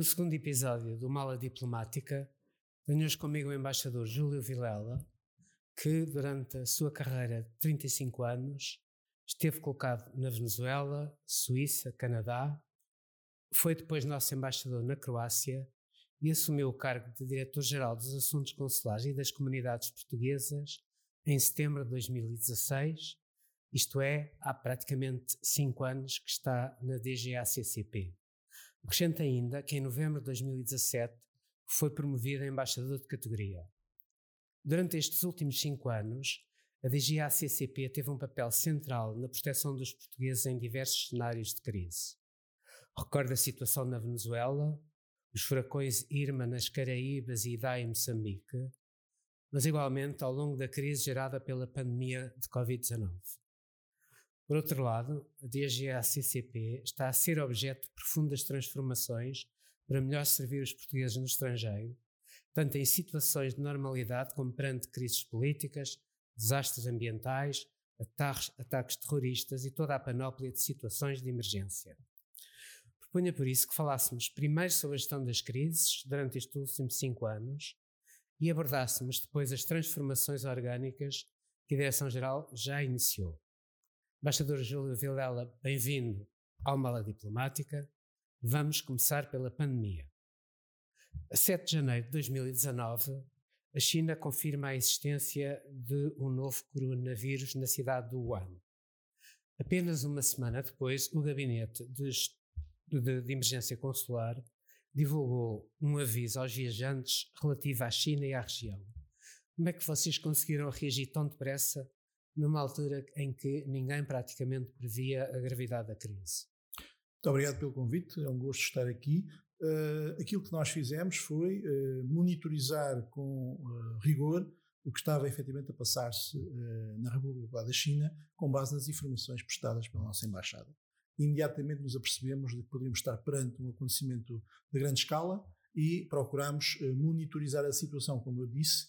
No segundo episódio do Mala Diplomática, tenho comigo o embaixador Júlio Vilela, que durante a sua carreira de 35 anos esteve colocado na Venezuela, Suíça, Canadá, foi depois nosso embaixador na Croácia e assumiu o cargo de Diretor-Geral dos Assuntos Consulares e das Comunidades Portuguesas em setembro de 2016, isto é, há praticamente cinco anos que está na DGACCP. Acrescenta ainda que em novembro de 2017 foi promovido a embaixador de categoria. Durante estes últimos cinco anos, a DGACCP teve um papel central na proteção dos portugueses em diversos cenários de crise. Recorda a situação na Venezuela, os furacões Irma nas Caraíbas e Idai em Moçambique, mas igualmente ao longo da crise gerada pela pandemia de Covid-19. Por outro lado, a DGACCP está a ser objeto de profundas transformações para melhor servir os portugueses no estrangeiro, tanto em situações de normalidade como perante crises políticas, desastres ambientais, ataques, ataques terroristas e toda a panóplia de situações de emergência. Propunha por isso que falássemos primeiro sobre a gestão das crises durante estes últimos cinco anos e abordássemos depois as transformações orgânicas que a Direção-Geral já iniciou. Embaixador Júlio Vilela, bem-vindo ao Mala Diplomática. Vamos começar pela pandemia. A 7 de janeiro de 2019, a China confirma a existência de um novo coronavírus na cidade de Wuhan. Apenas uma semana depois, o Gabinete de de, de Emergência Consular divulgou um aviso aos viajantes relativo à China e à região. Como é que vocês conseguiram reagir tão depressa numa altura em que ninguém praticamente previa a gravidade da crise? Muito obrigado pelo convite, é um gosto estar aqui. Uh, aquilo que nós fizemos foi uh, monitorizar com uh, rigor o que estava efetivamente a passar-se na República da China, com base nas informações prestadas pela nossa Embaixada imediatamente nos apercebemos de que poderíamos estar perante um acontecimento de grande escala e procuramos uh, monitorizar a situação, como eu disse,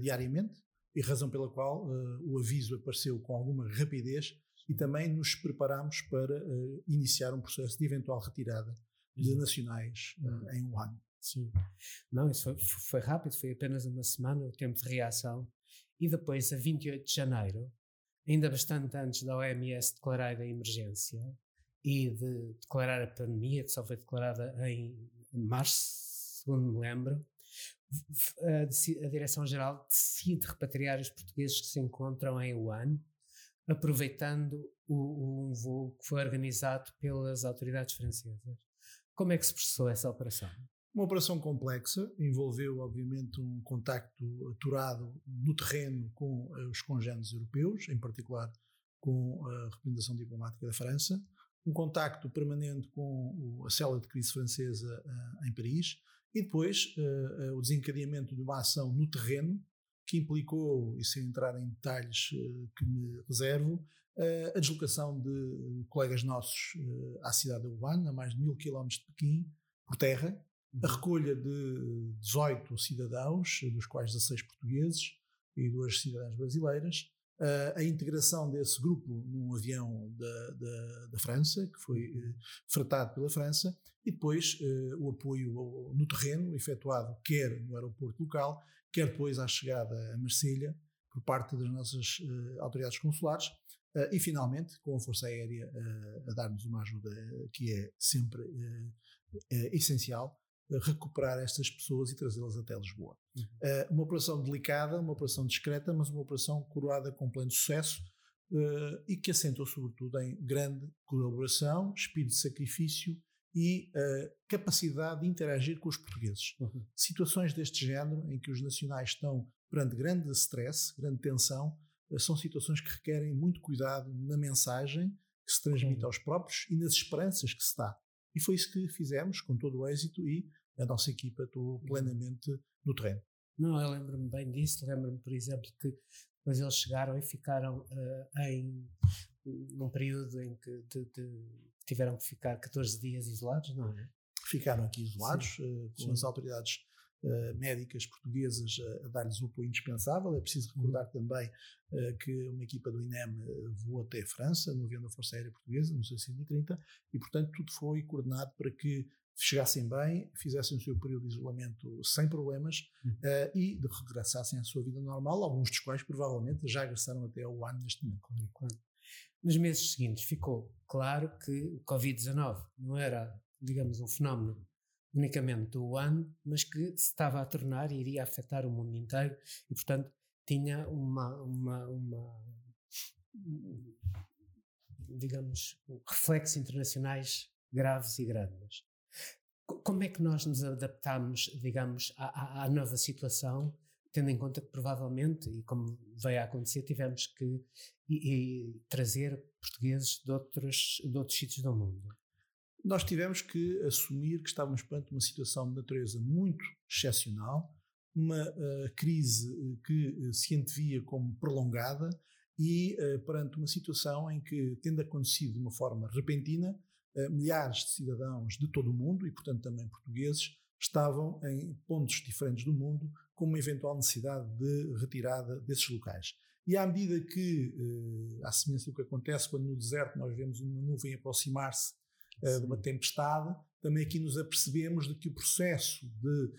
diariamente, e razão pela qual uh, o aviso apareceu com alguma rapidez e também nos preparamos para iniciar um processo de eventual retirada de nacionais em Wuhan. Sim. Não, isso foi, foi rápido, foi apenas uma semana o tempo de reação. E depois, a 28 de janeiro, ainda bastante antes da OMS declarar a emergência, e de declarar a pandemia, que só foi declarada em março, segundo me lembro, a, Direção-Geral decide repatriar os portugueses que se encontram em Wuhan, aproveitando o, um voo que foi organizado pelas autoridades francesas. Como é que se processou essa operação? Uma operação complexa, envolveu obviamente um contacto aturado no terreno com eh, os congêneres europeus, em particular com a representação diplomática da França, um contacto permanente com a célula de crise francesa uh, em Paris e depois uh, uh, o desencadeamento de uma ação no terreno que implicou, e sem entrar em detalhes que me reservo, a deslocação de colegas nossos à cidade de Wuhan, a mais de mil quilómetros de Pequim, por terra, a uhum. recolha de 18 cidadãos, dos quais 16 portugueses e duas cidadãs brasileiras, a integração desse grupo num avião da, da, da França, que foi uh, fretado pela França, e depois uh, o apoio no terreno, efetuado quer no aeroporto local, quer depois à chegada a Marselha, por parte das nossas uh, autoridades consulares, e finalmente com a Força Aérea a dar-nos uma ajuda que é sempre essencial recuperar estas pessoas e trazê-las até Lisboa. Uhum. Uh, uma operação delicada, uma operação discreta, mas uma operação coroada com pleno sucesso uh, e que assentou sobretudo em grande colaboração, espírito de sacrifício e uh, capacidade de interagir com os portugueses. Uhum. Situações deste género, em que os nacionais estão perante grande stress, grande tensão, são situações que requerem muito cuidado na mensagem que se transmite uhum. aos próprios e nas esperanças que se dá E foi isso que fizemos, com todo o êxito, e a nossa equipa atuou uhum. plenamente no terreno. Não, eu lembro-me bem disso. Lembro-me, por exemplo, que depois eles chegaram e ficaram uh, em num período em que de, de, tiveram que ficar 14 dias isolados, não é? Ficaram aqui isolados, uh, com Sim. as autoridades uh, médicas portuguesas a dar-lhes o apoio indispensável. É preciso recordar uhum. também que uma equipa do INEM voou até a França, no avião da Força Aérea Portuguesa, no 630, e portanto tudo foi coordenado para que chegassem bem, fizessem o seu período de isolamento sem problemas uh, e regressassem à sua vida normal, alguns dos quais provavelmente já regressaram até ao ano neste momento. Nos meses seguintes ficou claro que o Covid-19 não era, digamos, um fenómeno unicamente do ano, mas que se estava a tornar e iria afetar o mundo inteiro e, portanto, tinha uma, uma, uma digamos, reflexos internacionais graves e grandes. Como é que nós nos adaptamos, digamos, à, à, nova situação, tendo em conta que provavelmente, e como veio a acontecer, tivemos que e, e trazer portugueses de outros, de outros sítios do mundo? Nós tivemos que assumir que estávamos perante uma situação de natureza muito excepcional, uma uh, crise eh, que uh, se antevia como prolongada e uh, perante uma situação em que, tendo acontecido de uma forma repentina, eh, milhares de cidadãos de todo o mundo, e portanto também portugueses, estavam em pontos diferentes do mundo com uma eventual necessidade de retirada desses locais. E à medida que, eh, à semelhança do que acontece quando no deserto nós vemos uma nuvem aproximar-se eh, de uma tempestade, também aqui nos apercebemos de que o processo de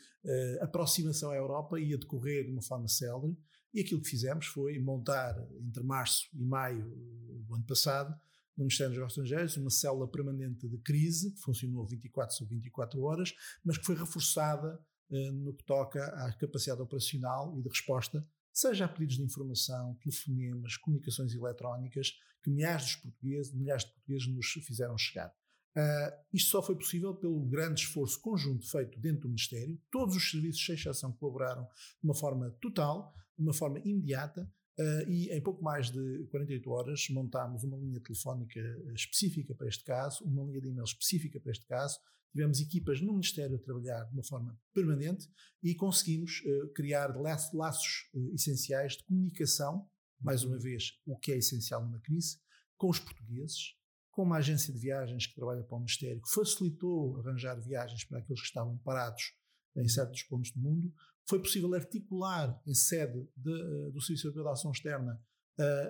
aproximação à Europa ia decorrer de uma forma célere, e aquilo que fizemos foi montar, entre março e maio do ano passado, no Ministério dos Negócios Estrangeiros, uma célula permanente de crise, que funcionou 24 sobre 24 horas, mas que foi reforçada eh, no que toca à capacidade operacional e de resposta, seja a pedidos de informação, telefonemas, comunicações eletrónicas, que milhares de portugueses, milhares de portugueses nos fizeram chegar. Uh, isto só foi possível pelo grande esforço conjunto feito dentro do Ministério. Todos os serviços, sem exceção, colaboraram de uma forma total, de uma forma imediata, Uh, e em pouco mais de 48 horas montámos uma linha telefónica específica para este caso, uma linha de e-mail específica para este caso. Tivemos equipas no Ministério a trabalhar de uma forma permanente e conseguimos uh, criar laços, laços uh, essenciais de comunicação, mais uma vez, o que é essencial numa crise, com os portugueses, com uma agência de viagens que trabalha para o Ministério, que facilitou arranjar viagens para aqueles que estavam parados em certos pontos do mundo, foi possível articular em sede de, eh, do Serviço Europeu de Ação Externa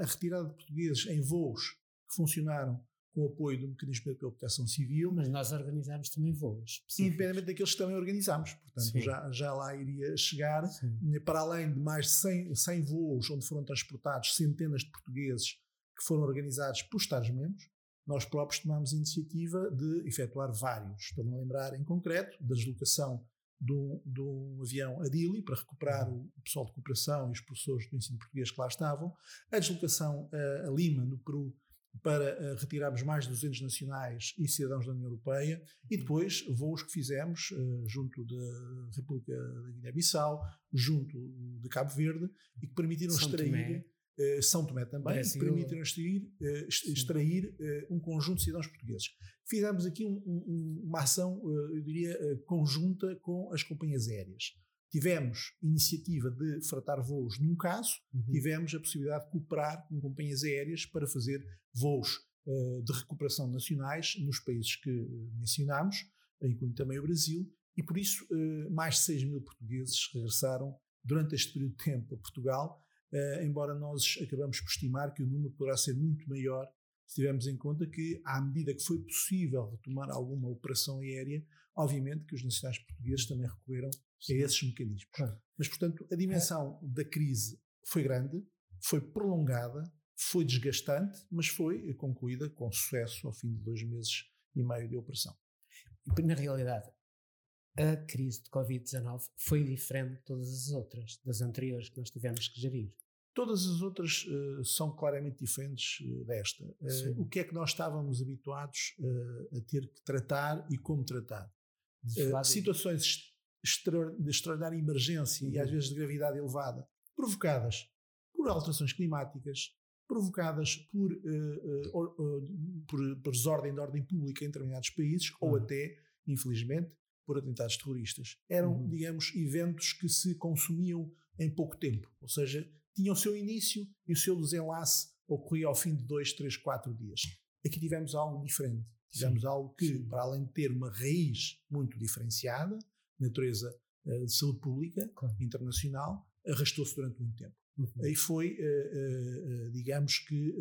a retirada de portugueses em voos que funcionaram com o apoio do Mecanismo Europeu de Proteção Civil. Mas nós organizámos também voos. Independente daqueles que também organizámos. Portanto, já, já lá iria chegar. Sim. Para além de mais de 100, 100 voos onde foram transportados centenas de portugueses que foram organizados por Estados-membros, nós próprios tomámos a iniciativa de efetuar vários. Estou-me a lembrar, em concreto, da deslocação de um, de um avião Adili para recuperar o pessoal de cooperação e os professores do ensino português que lá estavam, a deslocação a, a Lima, no Peru, para uh, retirarmos mais de 200 nacionais e cidadãos da União Europeia, e depois voos que fizemos uh, junto da República da Guiné-Bissau, junto de Cabo Verde, e que permitiram São extrair. Tomé. Uh, São Tomé também, Brasil. permitiram extrair, extrair um conjunto de cidadãos portugueses fizemos aqui um, um, uma ação, eh, eu diria, eh, conjunta com as companhias aéreas. Tivemos iniciativa de fratar voos num caso, uhum. tivemos a possibilidade de cooperar com companhias aéreas para fazer voos de recuperação nacionais nos países que mencionámos, incluindo também o Brasil, e por isso mais de 6 mil portugueses regressaram durante este período de tempo a Portugal, uh, embora nós acabamos por estimar que o número poderá ser muito maior se tivermos em conta que, à medida que foi possível retomar alguma operação aérea, obviamente que os nacionais portugueses também recorreram a esses mecanismos. Claro. Mas, portanto, a dimensão da crise foi grande, foi prolongada, foi desgastante, mas foi concluída com sucesso ao fim de dois meses e meio de operação. Na realidade, a crise de Covid-19 foi diferente de todas as outras, das anteriores que nós tivemos que gerir. Todas as outras uh, são claramente diferentes uh, desta. Uh, o que é que nós estávamos habituados a ter que tratar e como tratar? situações extra, de extraordinária emergência uhum. e às uhum. vezes de gravidade elevada, provocadas por alterações climáticas, provocadas por, por, por desordem de ordem pública em determinados países ou até, infelizmente, por atentados terroristas. Eram, uhum. digamos, eventos que se consumiam em pouco tempo, ou seja, tinham o seu início e o seu desenlace ocorria ao fim de dois, três, quatro dias. Aqui tivemos algo diferente. Tivemos Sim. algo que, Sim. para além de ter uma raiz muito diferenciada, natureza uh, de saúde pública, claro. internacional, arrastou-se durante muito tempo. Uhum. E foi, uh, uh, digamos que,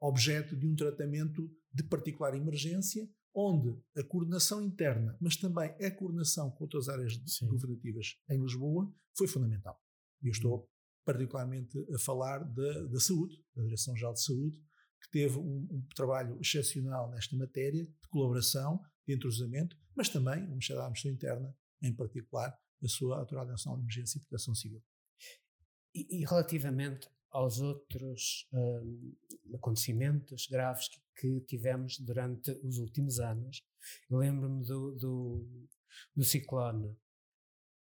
objeto de um tratamento de particular emergência, onde a coordenação interna, mas também a coordenação com outras áreas Sim. governativas em Lisboa, foi fundamental. E eu estou uhum. particularmente a falar da, da saúde, da Direção-Geral de Saúde, que teve um, um, trabalho excepcional nesta matéria, de colaboração, de entrosamento, mas também o Ministério da Administração Interna, em particular, a sua Autoridade Nacional de Emergência e Proteção Civil. E, e relativamente aos outros um, acontecimentos graves que, que, tivemos durante os últimos anos, lembro-me do, do, do ciclone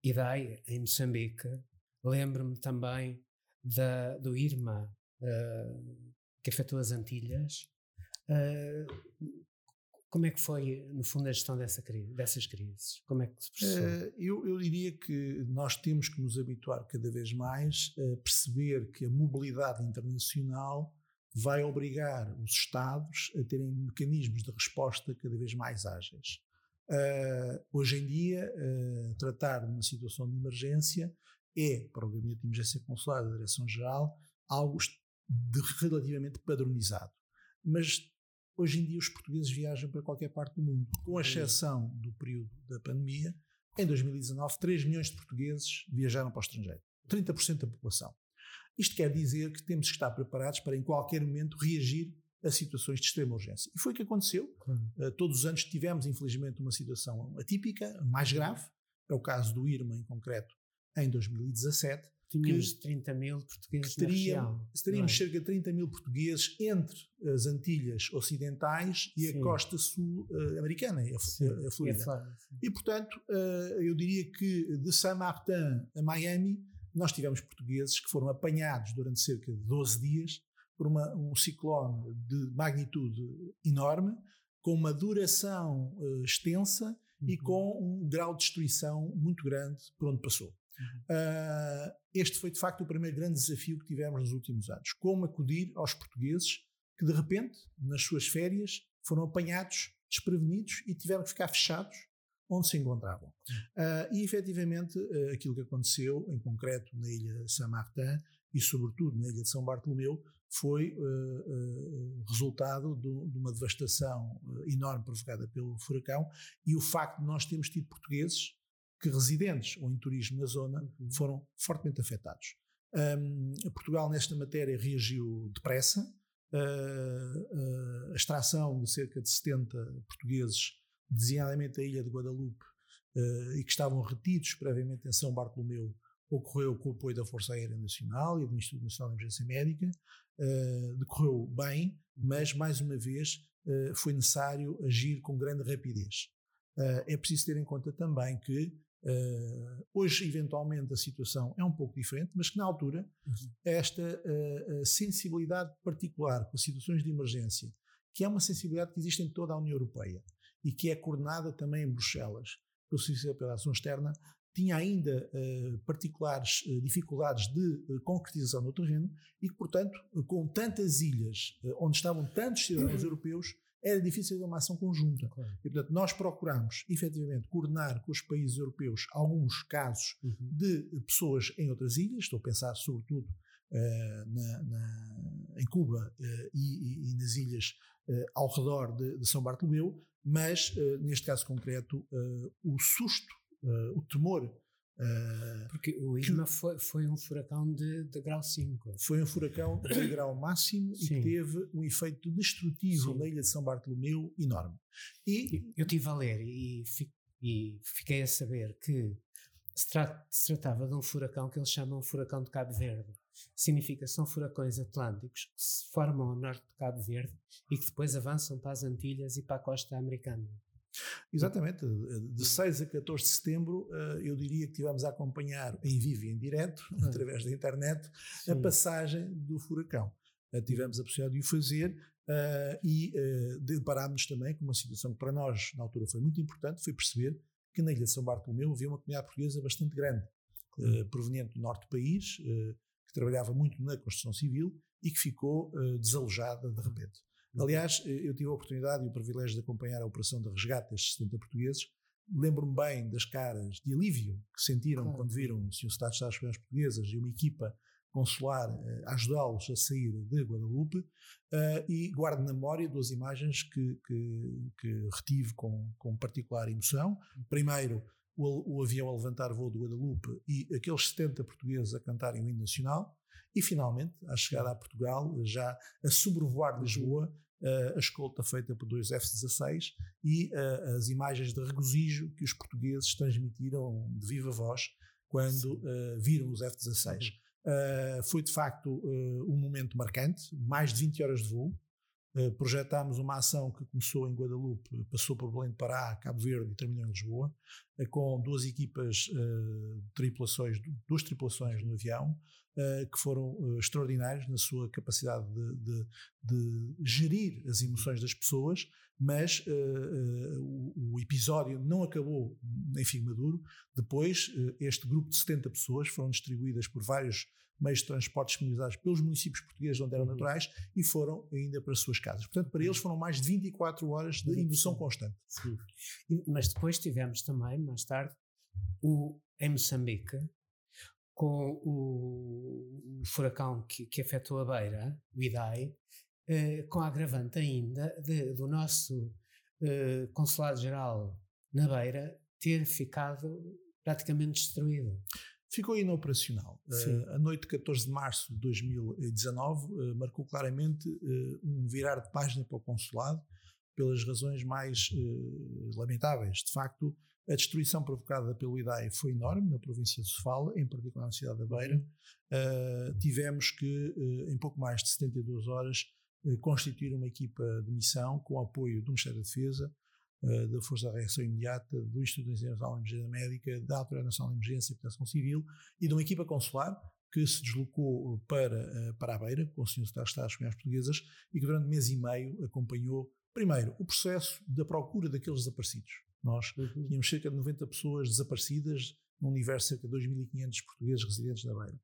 Idai, em Moçambique, lembro-me também da, do Irma, uh, que afetou as Antilhas. Uh, como é que foi, no fundo, a gestão dessa crise, dessas crises? Como é que se processou? Uh, eu, eu, diria que nós temos que nos habituar cada vez mais a perceber que a mobilidade internacional vai obrigar os Estados a terem mecanismos de resposta cada vez mais ágeis. Uh, hoje em dia, uh, tratar de uma situação de emergência é, para o Gabinete de Emergência Consular da Direção-Geral, algo de relativamente padronizado. Mas hoje em dia os portugueses viajam para qualquer parte do mundo, com exceção do período da pandemia. Em 2019, 3 milhões de portugueses viajaram para o estrangeiro, 30% da população. Isto quer dizer que temos que estar preparados para, em qualquer momento, reagir a situações de extrema urgência. E foi o que aconteceu. Uh, todos os anos tivemos, infelizmente, uma situação atípica, mais grave. É o caso do Irma, em concreto, em 2017. Tínhamos que, 30 mil portugueses que teríamos, teríamos é? cerca de 30 mil portugueses entre as Antilhas Ocidentais e Sim. a costa sul-americana, a, a, a Florida. E, e, portanto, uh, eu diria que de Saint-Martin a Miami, nós tivemos portugueses que foram apanhados durante cerca de 12 dias por uma, um ciclone de magnitude enorme, com uma duração uh, extensa uhum. e com um grau de destruição muito grande por onde passou. Uhum. Uh, este foi de facto o primeiro grande desafio que tivemos nos últimos anos. Como acudir aos portugueses que de repente, nas suas férias, foram apanhados desprevenidos e tiveram que ficar fechados onde se encontravam. Uh, e efetivamente uh, aquilo que aconteceu, em concreto na ilha de Saint-Martin e sobretudo na ilha de São Bartolomeu, foi uh, resultado do, de uma devastação enorme provocada pelo furacão e o facto de nós termos tido portugueses que residentes ou em turismo na zona uhum. foram fortemente afetados. Um, Portugal nesta matéria reagiu depressa, a extração de cerca de 70 portugueses, designadamente a ilha de Guadalupe, uh, e que estavam retidos previamente em São Bartolomeu, ocorreu com o apoio da Força Aérea Nacional e do Instituto Nacional de Emergência Médica, uh, decorreu bem, mas mais uma vez uh, foi necessário agir com grande rapidez. Uh, é preciso ter em conta também que hoje, eventualmente, a situação é um pouco diferente, mas que na altura uhum. esta sensibilidade particular com situações de emergência, que é uma sensibilidade que existe em toda a União Europeia e que é coordenada também em Bruxelas pelo Serviço de Operação Externa, tinha ainda uh, particulares uh, dificuldades de uh, concretização no terreno e que, portanto, com tantas ilhas onde estavam tantos cidadãos europeus, era difícil de uma ação conjunta. Claro. E, portanto, nós procuramos, efetivamente, coordenar com os países europeus alguns casos uhum. de pessoas em outras ilhas, estou a pensar sobretudo na, na, em Cuba e, e, e, nas ilhas ao redor de, de São Bartolomeu, mas, neste caso concreto, o susto uh, o temor. Uh, Porque o Irma que, foi, foi, um furacão de, de, grau 5. Foi um furacão de grau máximo Sim. e que teve um efeito destrutivo Sim. na ilha de São Bartolomeu enorme. E, eu estive a ler e, e, fiquei a saber que se, tra se, tratava de um furacão que eles chamam furacão de Cabo Verde. Significa são furacões atlânticos que se formam ao norte de Cabo Verde e que depois avançam para as Antilhas e para a costa americana. Exatamente, de 6 a 14 de setembro, eh, eu diria que tivemos a acompanhar em vivo e em direto, através da internet, Sim. a passagem do furacão. tivemos a possibilidade de o fazer e deparámos também com uma situação que para nós, na altura, foi muito importante, foi perceber que na ilha de São Bartolomeu havia uma comunidade portuguesa bastante grande, proveniente do norte do país, que trabalhava muito na construção civil e que ficou desalojada de repente. Uhum. Aliás, eu tive a oportunidade e o privilégio de acompanhar a operação de resgate destes 70 portugueses. Lembro-me bem das caras de alívio que sentiram claro. quando viram o Sr. Estado de Estados Unidos Portuguesas e uma equipa consular uh, ajudá-los a sair de Guadalupe uh, e guardo na memória duas imagens que, que, que retive com, com particular emoção. Primeiro, o, o, avião a levantar voo de Guadalupe e aqueles 70 portugueses a cantarem o hino nacional. E finalmente, à chegada a Portugal, já a sobrevoar uhum. Lisboa, a escolta feita por dois F-16 e as imagens de regozijo que os portugueses transmitiram de viva voz quando uh, viram os F-16. Uh, foi de facto uh, um momento marcante, mais de 20 horas de voo. Uh, projetámos uma ação que começou em Guadalupe, passou por Belém de Pará, Cabo Verde e terminou em Lisboa, com duas equipas de tripulações, duas tripulações no avião, que foram extraordinários na sua capacidade de, de, de, gerir as emoções das pessoas, mas o, o, episódio não acabou em Figo Maduro. Depois, este grupo de 70 pessoas foram distribuídas por vários meios de transporte disponibilizados pelos municípios portugueses onde eram uhum. naturais e foram ainda para as suas casas. Portanto, para eles foram mais de 24 horas de indução constante. Sim. Mas depois tivemos também, mais tarde, o, em Moçambique, com o, o furacão que, que, afetou a beira, o Idai, eh, com a agravante ainda de, do nosso eh, Consulado-Geral na beira ter ficado praticamente destruído. Ficou inoperacional. Uh, a noite de 14 de março de 2019 uh, marcou claramente uh, um virar de página para o consulado, pelas razões mais lamentáveis. De facto, a destruição provocada pelo IDAI foi enorme na província de Sofala, em particular na cidade da Beira. Uh, tivemos que, uh, em pouco mais de 72 horas, uh, constituir uma equipa de missão com apoio do Ministério da Defesa, da Força de Reação Imediata, do Instituto Nacional de Emergência Médica, da Autoridade Nacional de Emergência e Proteção Civil e de uma equipa consular que se deslocou para, para a Beira, com o Sr. Secretário de Estado das Comunidades Portuguesas, e que durante mês e meio acompanhou, primeiro, o processo da procura daqueles desaparecidos nós uhum. tínhamos cerca de 90 pessoas desaparecidas, num universo de cerca de 2.500 portugueses residentes na Beira.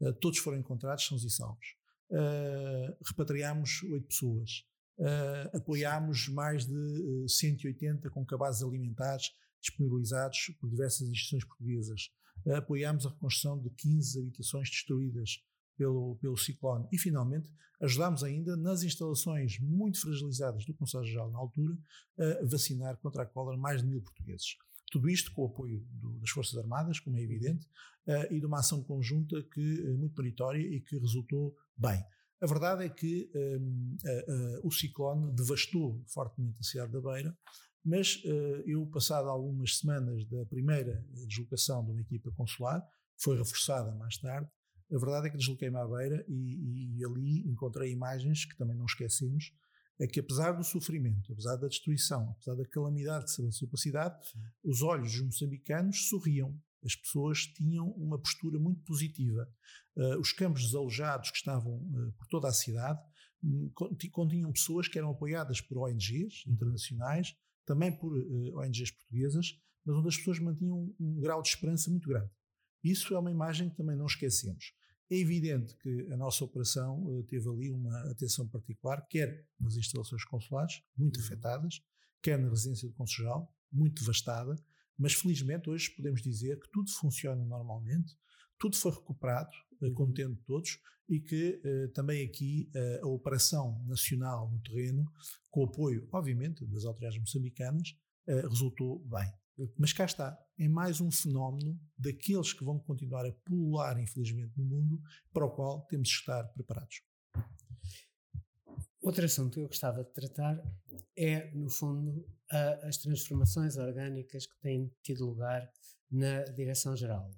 Uh, todos foram encontrados, sãos e salvos. Uh, repatriámos oito pessoas. Uh, apoiámos mais de 180 com cabazes alimentares disponibilizados por diversas instituições portuguesas. apoiámos a reconstrução de 15 habitações destruídas pelo, pelo ciclone. E, finalmente, ajudámos ainda nas instalações muito fragilizadas do Conselho-Geral na altura a vacinar contra a cólera mais de mil portugueses. Tudo isto com o apoio do, das Forças Armadas, como é evidente, uh, e de uma ação conjunta que uh, muito meritória e que resultou bem. A verdade é que um, uh, o ciclone devastou fortemente a cidade da Beira, mas eu, passado algumas semanas da primeira deslocação de uma equipa consular, foi reforçada mais tarde, a verdade é que desloquei-me à beira e, e, ali encontrei imagens que também não esquecemos, é que apesar do sofrimento, apesar da destruição, apesar da calamidade que se avançou para a cidade, os olhos dos moçambicanos sorriam. As pessoas tinham uma postura muito positiva. Uh, os campos desalojados que estavam uh, por toda a cidade um, continham pessoas que eram apoiadas por ONGs uhum. internacionais, também por uh, ONGs portuguesas, mas onde as pessoas mantinham um, um grau de esperança muito grande. Isso é uma imagem que também não esquecemos. É evidente que a nossa operação uh, teve ali uma atenção particular, quer nas instalações consulares, muito uhum. afetadas, quer na residência do Conselho muito devastada, mas felizmente hoje podemos dizer que tudo funciona normalmente, tudo foi recuperado, uh, contente de todos, e que uh, também aqui a operação nacional no terreno, com o apoio, obviamente, das autoridades moçambicanas, resultou bem. Mas cá está, é mais um fenómeno daqueles que vão continuar a pulular, infelizmente, no mundo, para o qual temos de estar preparados. Outro assunto que eu gostava de tratar é, no fundo, a, as transformações orgânicas que têm tido lugar na direção-geral.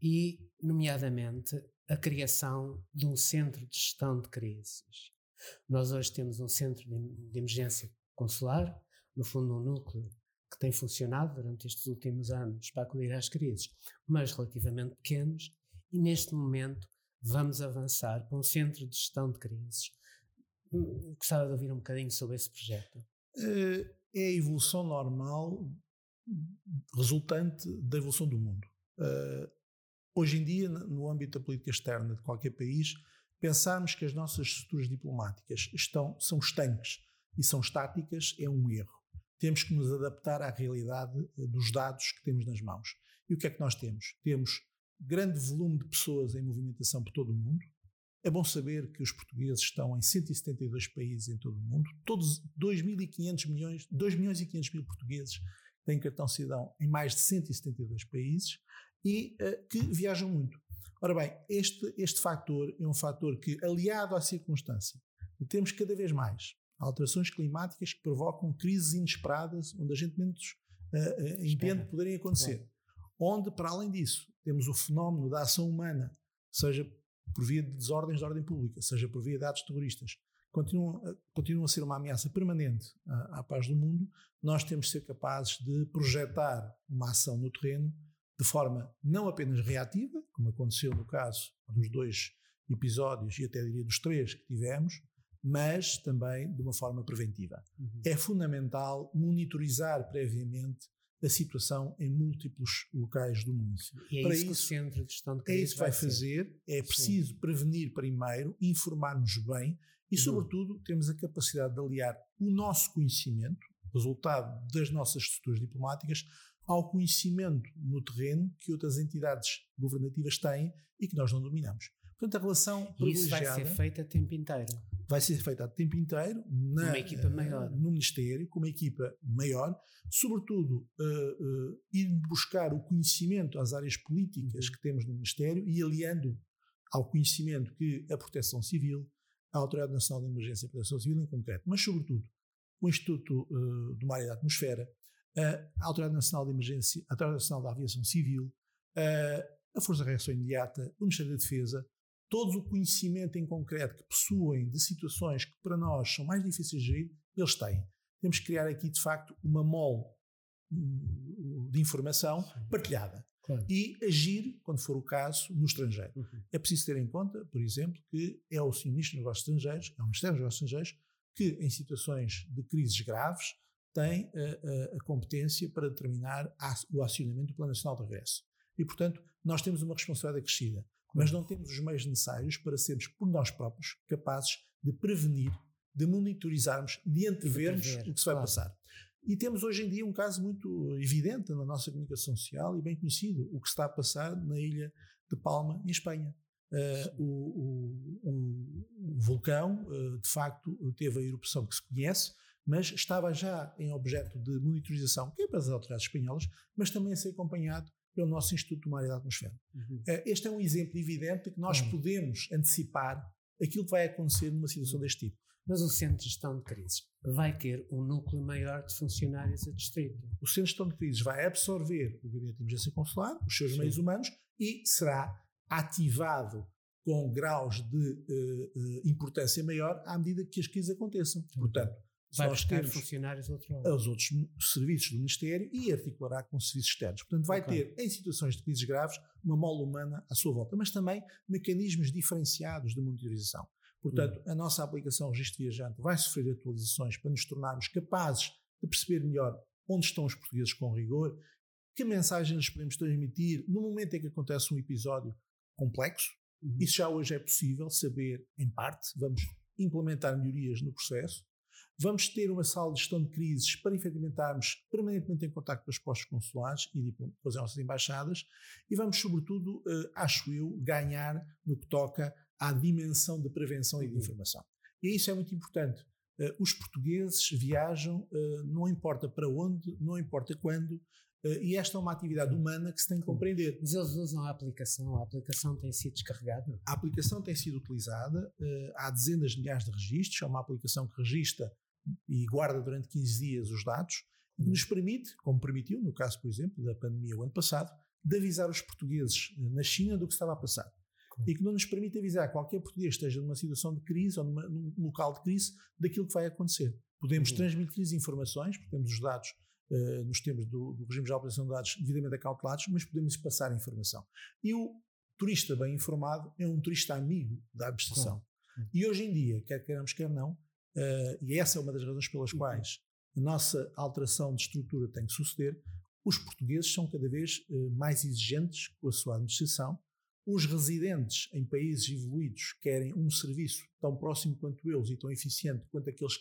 E, nomeadamente, a criação de um centro de gestão de crises. Nós hoje temos um centro de, de emergência consular, no fundo, um núcleo que tem funcionado durante estes últimos anos para acolher às crises, mas relativamente pequenos, e neste momento vamos avançar para um centro de gestão de crises. Gostava de ouvir um bocadinho sobre esse projeto. Uh, é a evolução normal resultante da evolução do mundo. Uh, hoje em dia, no âmbito da política externa de qualquer país, pensarmos que as nossas estruturas diplomáticas estão, são estanques e são estáticas é um erro. Temos que nos adaptar à realidade eh, dos dados que temos nas mãos. E o que é que nós temos? Temos grande volume de pessoas em movimentação por todo o mundo. É bom saber que os portugueses estão em 172 países em todo o mundo. Todos 2.500 milhões, 2 milhões e 500 mil portugueses têm cartão cidadão em mais de 172 países e uh, que viajam muito. Ora bem, este, este fator é um fator que, aliado à circunstância de termos cada vez mais alterações climáticas que provocam crises inesperadas, onde a gente menos uh, uh, entende poderem acontecer. Onde, para além disso, temos o fenómeno da ação humana, seja por via de desordens de ordem pública, seja por via de atos terroristas, continuam, continuam a ser uma ameaça permanente à, à paz do mundo, nós temos de ser capazes de projetar uma ação no terreno de forma não apenas reativa, como aconteceu no caso dos dois episódios e até diria dos três que tivemos, mas também de uma forma preventiva. Uhum. É fundamental monitorizar previamente a situação em múltiplos locais do mundo. E é Para isso, que o Centro de Gestão de Crise é isso que vai, vai fazer. É preciso Sim. prevenir primeiro, informar-nos bem e, uhum. sobretudo, temos a capacidade de aliar o nosso conhecimento, resultado das nossas estruturas diplomáticas, ao conhecimento no terreno que outras entidades governativas têm e que nós não dominamos. Portanto, a relação privilegiada... Isso vai ser feita a tempo inteiro. Vai ser feita a tempo inteiro na, uma equipa maior. no Ministério, com uma equipa maior, sobretudo uh, uh, ir buscar o conhecimento às áreas políticas que temos no Ministério e aliando ao conhecimento que a Proteção Civil, a Autoridade Nacional de Emergência e Proteção Civil em concreto, mas sobretudo o Instituto uh, do Mar e da Atmosfera, a Autoridade Nacional de Emergência, a Autoridade Nacional da Aviação Civil, a Força de Reação Imediata, o Ministério da Defesa, todo o conhecimento em concreto que possuem de situações que para nós são mais difíceis de gerir, eles têm. Temos que criar aqui, de facto, uma mole hum, de informação partilhada. Claro. E agir, quando for o caso, no estrangeiro. Uhum. É preciso ter em conta, por exemplo, que é o Ministro dos Negócios Estrangeiros, é o Ministério dos Negócios Estrangeiros, que em situações de crises graves tem a, eh, a, eh, a competência para determinar a, o acionamento do Plano Nacional de Regresso. E, portanto, nós temos uma responsabilidade acrescida mas não temos os meios necessários para sermos, por nós próprios, capazes de prevenir, de monitorizarmos, de antevermos o que se vai claro. passar. E temos hoje em dia um caso muito evidente na nossa comunicação social e bem conhecido, o que está a passar na ilha de Palma, em Espanha. Uh, o, o, o, vulcão, uh, de facto, teve a erupção que se conhece, mas estava já em objeto de monitorização, quer para as autoridades espanholas, mas também a ser acompanhado pelo nosso Instituto do Mar e da Atmosfera. Uhum. Uh, este é um exemplo evidente de que nós uhum. podemos antecipar aquilo que vai acontecer numa situação deste tipo. Mas o Centro de Gestão de Crises vai ter um núcleo maior de funcionários a distrito. O Centro de Gestão de Crises vai absorver o Gabinete de Emergência Consular, os seus Sim. meios humanos, e será ativado com graus de uh, uh, importância maior à medida que as crises aconteçam. Portanto, vai nós ter funcionários outro lado. os outros serviços do Ministério e articulará com serviços externos. Portanto, vai okay. ter, em situações de crises graves, uma mola humana à sua volta, mas também mecanismos diferenciados de monitorização. Portanto, uhum. a nossa aplicação Registro Viajante vai sofrer atualizações para nos tornarmos capazes de perceber melhor onde estão os portugueses com rigor, que mensagens podemos transmitir no momento em que acontece um episódio complexo. Uhum. Isso já hoje é possível saber, em parte, vamos implementar melhorias no processo, Vamos ter uma sala de gestão de crises para efetivamente estarmos permanentemente em contato com os postos consulares e com as nossas embaixadas e vamos, sobretudo, uh, acho eu, ganhar no que toca à dimensão de prevenção e de uhum. informação. E isso é muito importante. Uh, os portugueses viajam, uh, não importa para onde, não importa quando, e esta é uma atividade humana que se tem que compreender. Mas eles usam a aplicação, a aplicação tem sido descarregada? A aplicação tem sido utilizada, há dezenas de milhares de registros, é uma aplicação que registra e guarda durante 15 dias os dados, que nos permite, como permitiu no caso, por exemplo, da pandemia o ano passado, de avisar os portugueses eh, na China do que estava a passar. E que não nos permite avisar qualquer português esteja numa situação de crise ou numa, num local de crise daquilo que vai acontecer. Podemos uhum. transmitir informações, porque temos os dados uh, nos termos do, do regime de operação de dados devidamente acautelados, mas podemos passar informação. E o turista bem informado é um turista amigo da administração. Claro. E hoje em dia, quer queiramos, quer não, uh, e essa é uma das razões pelas uhum. quais a nossa alteração de estrutura tem que suceder, os portugueses são cada vez uh, mais exigentes com a sua administração. Os residentes em países evoluídos querem um serviço tão próximo quanto eles e tão eficiente quanto, aqueles,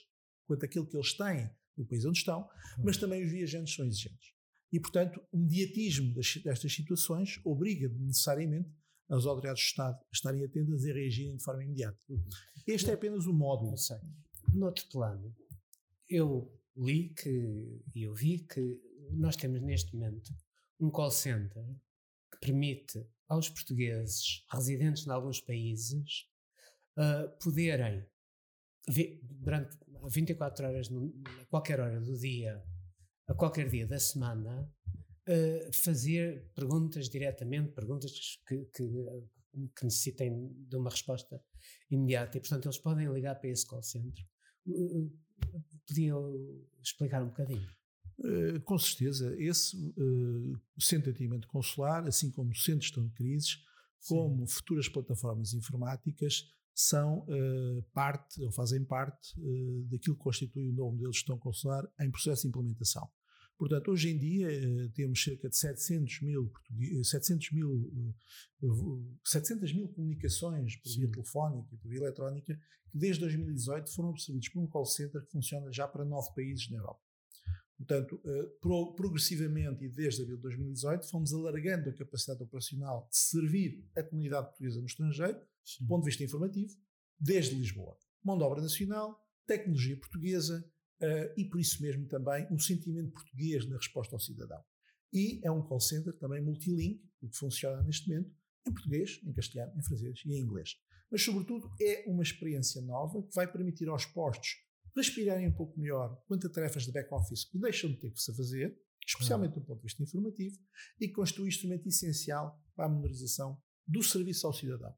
quanto aquele que eles têm no país onde estão, mas também os viajantes são exigentes. E, portanto, o mediatismo destas situações obriga necessariamente as autoridades do Estado a estarem atentas e a reagirem de forma imediata. Este é apenas o módulo. No outro plano, eu li que, e eu vi que nós temos neste momento um call center que permite aos portugueses residentes em alguns países uh, poderem, durante 24 horas, a qualquer hora do dia, a qualquer dia da semana, uh, fazer perguntas diretamente, perguntas que, que, que, necessitem de uma resposta imediata. E, portanto, eles podem ligar para esse call center. Podiam explicar um bocadinho? Uh, com certeza, esse uh, centro de atendimento consular, assim como centros de crises, como Sim. futuras plataformas informáticas, são uh, parte, ou fazem parte, daquilo que constitui o novo modelo de gestão consular em processo de implementação. Portanto, hoje em dia uh, temos cerca de 700 mil, 700 mil, 700 mil comunicações por via telefónica e por via eletrónica que desde 2018 foram absorvidos por um call center que funciona já para nove países na Europa. Portanto, progressivamente e desde abril de 2018 fomos alargando a capacidade operacional de servir a comunidade portuguesa no estrangeiro do ponto de vista informativo, desde Lisboa. Mão de obra nacional, tecnologia portuguesa uh, e, por isso mesmo, também um sentimento português na resposta ao cidadão. E é um call center também multilingue, que funciona neste momento em português, em castelhano, em francês e em inglês. Mas, sobretudo, é uma experiência nova que vai permitir aos postos respirarem um pouco melhor quanto a tarefas de back-office que deixam de ter que se fazer, especialmente do ponto de vista informativo, e constitui um instrumento essencial para a memorização do serviço ao cidadão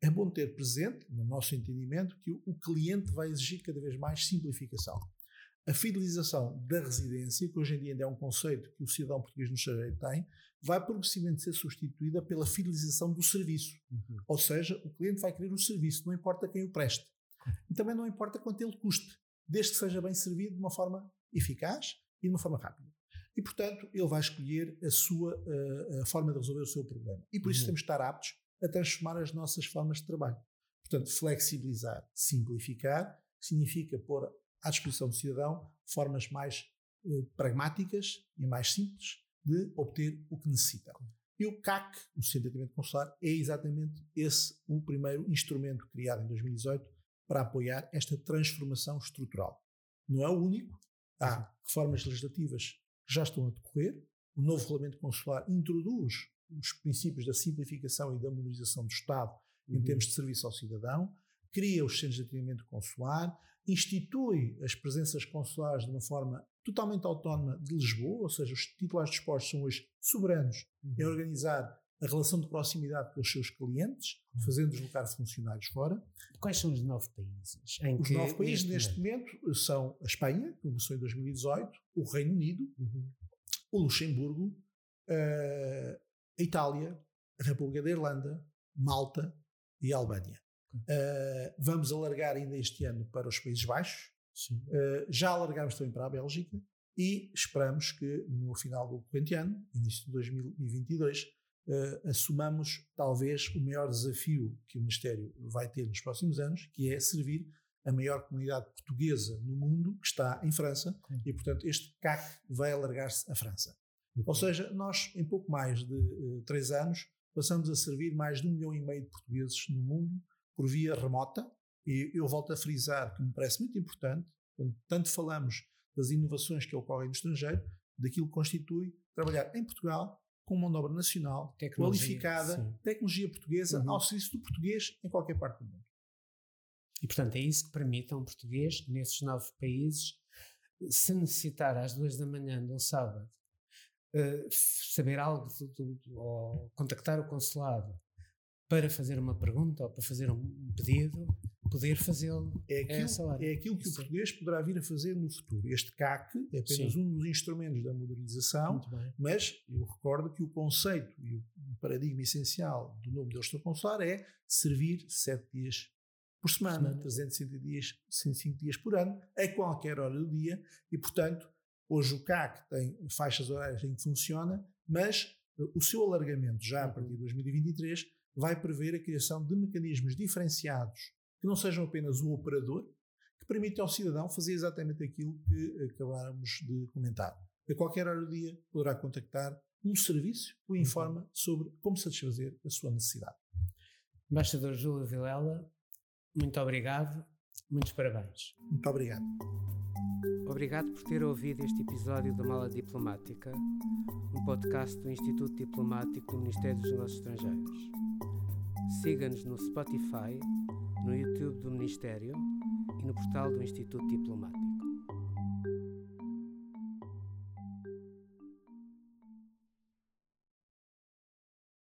é bom ter presente, no nosso entendimento, que o cliente vai exigir cada vez mais simplificação. A fidelização da residência, que hoje em dia ainda é um conceito que o cidadão português no estrangeiro tem, vai progressivamente ser substituída pela fidelização do serviço. Uhum. Ou seja, o cliente vai querer o serviço, não importa quem o preste. Uhum. E também não importa quanto ele custe, desde que seja bem servido de uma forma eficaz e de uma forma rápida. E, portanto, ele vai escolher a sua a, a forma de resolver o seu problema. E por isso uhum. temos de estar aptos a transformar as nossas formas de trabalho. Portanto, flexibilizar, simplificar, significa pôr à disposição do cidadão formas mais eh, pragmáticas e mais simples de obter o que necessita. E o CAC, o Centro de Atendimento Consular, é exatamente esse o primeiro instrumento criado em 2018 para apoiar esta transformação estrutural. Não é o único, há reformas legislativas que já estão a decorrer, o novo regulamento consular introduz os princípios da simplificação e da modernização do Estado em uhum. termos de serviço ao cidadão, cria os centros de atendimento consular, institui as presenças consulares de uma forma totalmente autónoma de Lisboa, ou seja, os titulares de postos são hoje soberanos uhum. em organizar a relação de proximidade com os seus clientes, uhum. fazendo deslocar funcionários fora. Quais são os nove países? Os nove países neste momento? momento são a Espanha, que começou em 2018, o Reino Unido, uhum. o Luxemburgo, uh, a Itália, a República da Irlanda, Malta e a Albânia. Uh, vamos alargar ainda este ano para os Países Baixos, uh, já alargamos também para a Bélgica e esperamos que no final do corrente ano, início de 2022, uh, assumamos talvez o maior desafio que o Ministério vai ter nos próximos anos, que é servir a maior comunidade portuguesa no mundo, que está em França, e portanto este CAC vai alargar-se à França. Ou seja, nós, em pouco mais de uh, três anos, passamos a servir mais de um milhão e meio de portugueses no mundo por via remota. E eu volto a frisar que me parece muito importante, quando tanto falamos das inovações que ocorrem no estrangeiro, daquilo que constitui trabalhar em Portugal com mão de obra nacional, tecnologia, qualificada, sim. tecnologia portuguesa, uhum. ao serviço do português em qualquer parte do mundo. E, portanto, é isso que permite a um português, nesses nove países, se necessitar às duas da manhã de um sábado uh, saber algo do, do, do, ou contactar o consulado para fazer uma pergunta ou para fazer um, pedido, poder fazê-lo é aquilo, é aquilo que o português poderá vir a fazer no futuro. Este CAC é apenas Sim. um dos instrumentos da modernização, mas eu recordo que o conceito e o paradigma essencial do novo Deus Consular é servir sete dias por semana, semana. 360 dias, 105 dias por ano, a qualquer hora do dia, e portanto, hoje o CAC tem faixas horárias em que funciona, mas eh, o seu alargamento já a partir de 2023 vai prever a criação de mecanismos diferenciados que não sejam apenas o operador, que permite ao cidadão fazer exatamente aquilo que acabámos de comentar. A qualquer hora do dia poderá contactar um serviço que o informa sobre como satisfazer a sua necessidade. Embaixador Júlio Vilela, muito obrigado, muitos parabéns. Muito obrigado. Obrigado por ter ouvido este episódio da Mala Diplomática, um podcast do Instituto Diplomático do Ministério dos Negócios Estrangeiros. Siga-nos no Spotify, no YouTube do Ministério e no portal do Instituto Diplomático.